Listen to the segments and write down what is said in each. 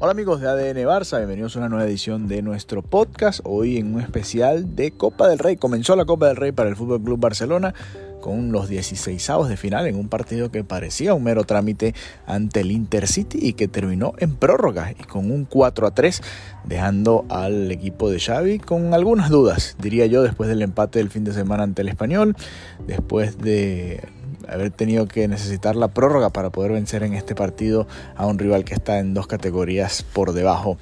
Hola amigos de ADN Barça, bienvenidos a una nueva edición de nuestro podcast. Hoy en un especial de Copa del Rey. Comenzó la Copa del Rey para el Fútbol Club Barcelona con los 16avos de final en un partido que parecía un mero trámite ante el Intercity y que terminó en prórroga y con un 4 a 3, dejando al equipo de Xavi con algunas dudas, diría yo, después del empate del fin de semana ante el Español, después de haber tenido que necesitar la prórroga para poder vencer en este partido a un rival que está en dos categorías por debajo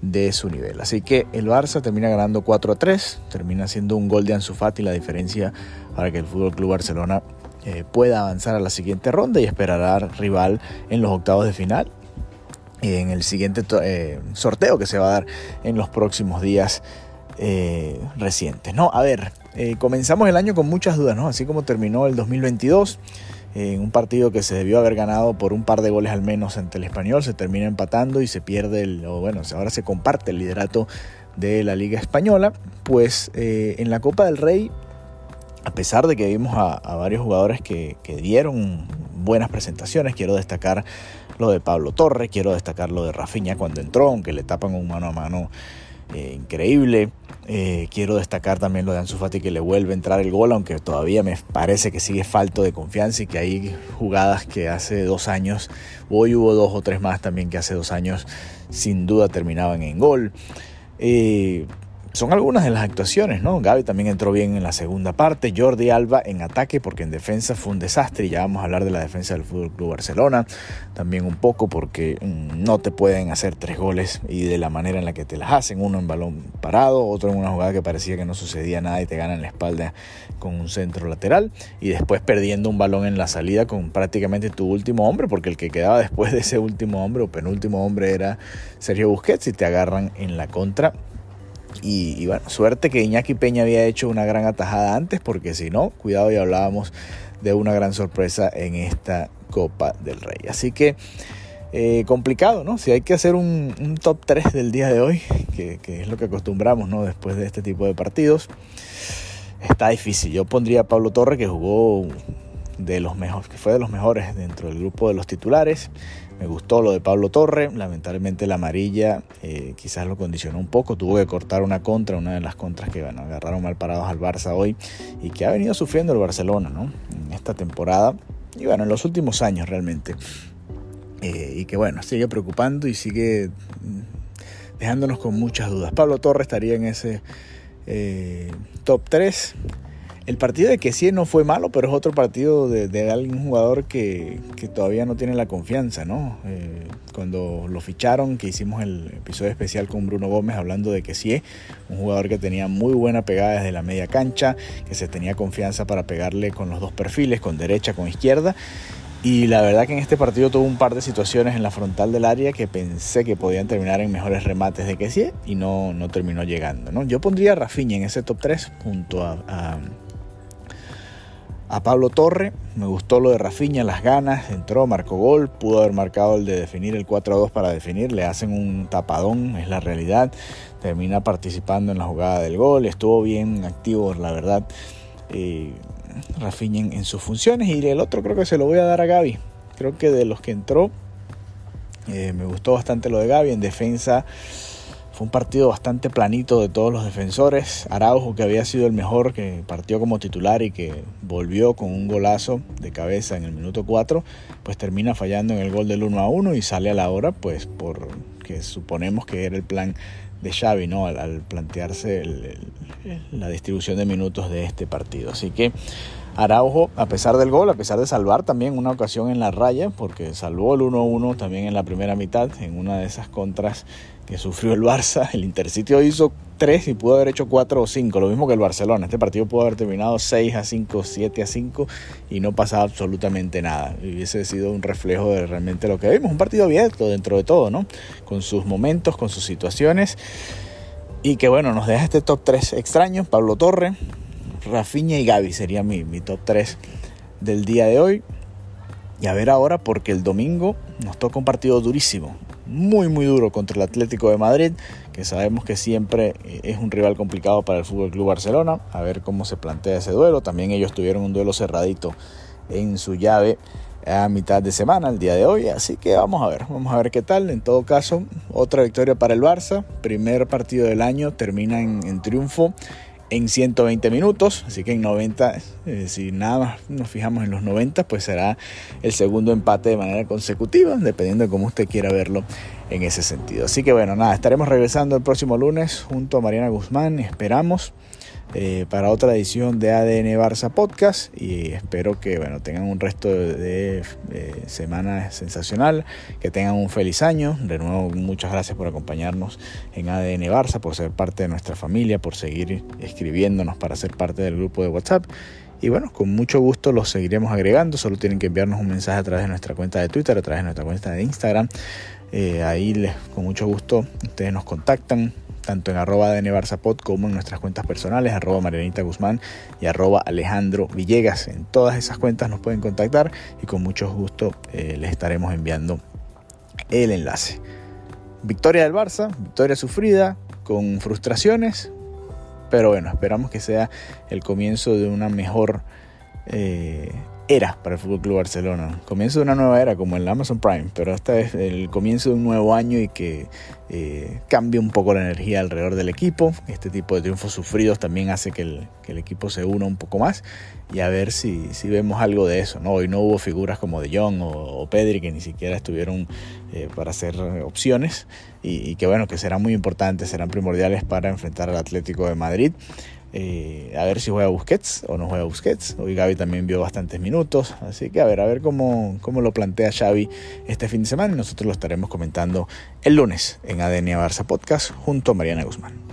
de su nivel. Así que el Barça termina ganando 4 a 3, termina siendo un gol de Ansu Fati la diferencia para que el Fútbol Club Barcelona eh, pueda avanzar a la siguiente ronda y esperará rival en los octavos de final en el siguiente eh, sorteo que se va a dar en los próximos días eh, recientes. No, a ver, eh, comenzamos el año con muchas dudas, ¿no? Así como terminó el 2022, en un partido que se debió haber ganado por un par de goles al menos ante el español, se termina empatando y se pierde, el, o bueno, ahora se comparte el liderato de la Liga Española, pues eh, en la Copa del Rey, a pesar de que vimos a, varios jugadores que, dieron buenas presentaciones, quiero destacar lo de Pablo Torre, quiero destacar lo de Rafinha cuando entró, aunque le tapan un mano a mano eh, increíble. Eh, quiero destacar también lo de Ansu Fati que le vuelve a entrar el gol, aunque todavía me parece que sigue falto de confianza y que hay jugadas que hace dos años, hoy hubo dos o tres más también que hace dos años sin duda terminaban en gol. Eh, son algunas de las actuaciones, ¿no? Gaby también entró bien en la segunda parte, Jordi Alba en ataque porque en defensa fue un desastre y ya vamos a hablar de la defensa del Fútbol Club Barcelona también un poco porque mm, no te pueden hacer tres goles y de la manera en la que te las hacen, uno en balón parado, otro en una jugada que parecía que no sucedía nada y te ganan la espalda con un centro lateral y después perdiendo un balón en la salida con prácticamente tu último hombre porque el que quedaba después de ese último hombre o penúltimo hombre era Sergio Busquets y te agarran en la contra y, bueno, suerte que Iñaki Peña había hecho una gran atajada antes, porque si no, cuidado y hablábamos de una gran sorpresa en esta Copa del Rey. Así que eh, complicado, ¿no? Si hay que hacer un, top 3 del día de hoy, que, es lo que acostumbramos, ¿no? Después de este tipo de partidos, está difícil. Yo pondría a Pablo Torre, que jugó de los mejores, que fue de los mejores dentro del grupo de los titulares. Me gustó lo de Pablo Torre, lamentablemente la amarilla eh, quizás lo condicionó un poco, tuvo que cortar una contra, una de las contras que bueno, agarraron mal parados al Barça hoy y que ha venido sufriendo el Barcelona ¿no? en esta temporada y bueno, en los últimos años realmente. Eh, y que bueno, sigue preocupando y sigue mm, dejándonos con muchas dudas. Pablo Torre estaría en ese eh, top 3. El partido de sí no fue malo, pero es otro partido de, de algún jugador que, todavía no tiene la confianza, ¿no? Eh, cuando lo ficharon, que hicimos el episodio especial con Bruno Gómez hablando de sí, un jugador que tenía muy buena pegada desde la media cancha, que se tenía confianza para pegarle con los dos perfiles, con derecha, con izquierda. Y la verdad que en este partido tuvo un par de situaciones en la frontal del área que pensé que podían terminar en mejores remates de sí y no, no terminó llegando. ¿no? Yo pondría a Rafinha en ese top 3 junto a Pablo Torre. Me gustó lo de Rafiña, las ganas, entró, marcó gol, pudo haber marcado el de definir el 4-2 para definir, le hacen un tapadón, es la realidad. Termina participando en la jugada del gol, estuvo bien activo, la verdad. Eh, Rafiña en, sus funciones y el otro creo que se lo voy a dar a Gaby. Creo que de los que entró, eh, me gustó bastante lo de Gaby en defensa. Fue un partido bastante planito de todos los defensores. Araujo, que había sido el mejor, que partió como titular y que volvió con un golazo de cabeza en el minuto 4, pues termina fallando en el gol del 1 a 1 y sale a la hora, pues porque suponemos que era el plan de Xavi, ¿no? Al, plantearse la distribución de minutos de este partido. Así que Araujo, a pesar del gol, a pesar de salvar también una ocasión en la raya, porque salvó el 1-1 también en la primera mitad, en una de esas contras que sufrió el Barça. El Intercity hizo 3 y pudo haber hecho 4 o 5, lo mismo que el Barcelona. Este partido pudo haber terminado 6 a 5, 7 a 5 y no pasaba absolutamente nada. Hubiese sido un reflejo de realmente lo que vimos. Un partido abierto dentro de todo, ¿no? Con sus momentos, con sus situaciones. Y que bueno, nos deja este top 3 extraño. Pablo Torre, Rafinha y Gaby sería mi, top 3 del día de hoy. Y a ver ahora, porque el domingo nos toca un partido durísimo, muy muy duro contra el Atlético de Madrid, que sabemos que siempre es un rival complicado para el Fútbol Club Barcelona. A ver cómo se plantea ese duelo. También ellos tuvieron un duelo cerradito en su llave a mitad de semana, el día de hoy. Así que vamos a ver, vamos a ver qué tal. En todo caso, otra victoria para el Barça. Primer partido del año termina en, triunfo en 120 minutos, así que en 90, eh, si nada más nos fijamos en los 90, pues será el segundo empate de manera consecutiva, dependiendo de cómo usted quiera verlo en ese sentido. Así que bueno, nada, estaremos regresando el próximo lunes junto a Mariana Guzmán, esperamos. Eh, para otra edición de ADN Barça Podcast y espero que bueno, tengan un resto de, semana sensacional, que tengan un feliz año. De nuevo, muchas gracias por acompañarnos en ADN Barça, por ser parte de nuestra familia, por seguir escribiéndonos para ser parte del grupo de WhatsApp. Y bueno, con mucho gusto los seguiremos agregando. Solo tienen que enviarnos un mensaje a través de nuestra cuenta de Twitter, a través de nuestra cuenta de Instagram. Eh, ahí les, con mucho gusto ustedes nos contactan, tanto en arroba Barzapod como en nuestras cuentas personales, arroba Marianita Guzmán y arroba Alejandro Villegas. En todas esas cuentas nos pueden contactar y con mucho gusto eh, les estaremos enviando el enlace. Victoria del Barça, victoria sufrida, con frustraciones, pero bueno, esperamos que sea el comienzo de una mejor eh, era para el Fútbol Club Barcelona. Comienzo de una nueva era como el Amazon Prime, pero esta es el comienzo de un nuevo año y que eh, cambie un poco la energía alrededor del equipo. Este tipo de triunfos sufridos también hace que el, equipo se una un poco más y a ver si, si, vemos algo de eso. ¿no? Hoy no hubo figuras como De Jong o, Pedri que ni siquiera estuvieron eh, para hacer opciones y, y que bueno, que serán muy importantes, serán primordiales para enfrentar al Atlético de Madrid. Eh, a ver si juega Busquets o no juega Busquets. Hoy Gaby también vio bastantes minutos. Así que a ver, a ver cómo, cómo lo plantea Xavi este fin de semana. Y nosotros lo estaremos comentando el lunes en ADN Barça Podcast junto a Mariana Guzmán.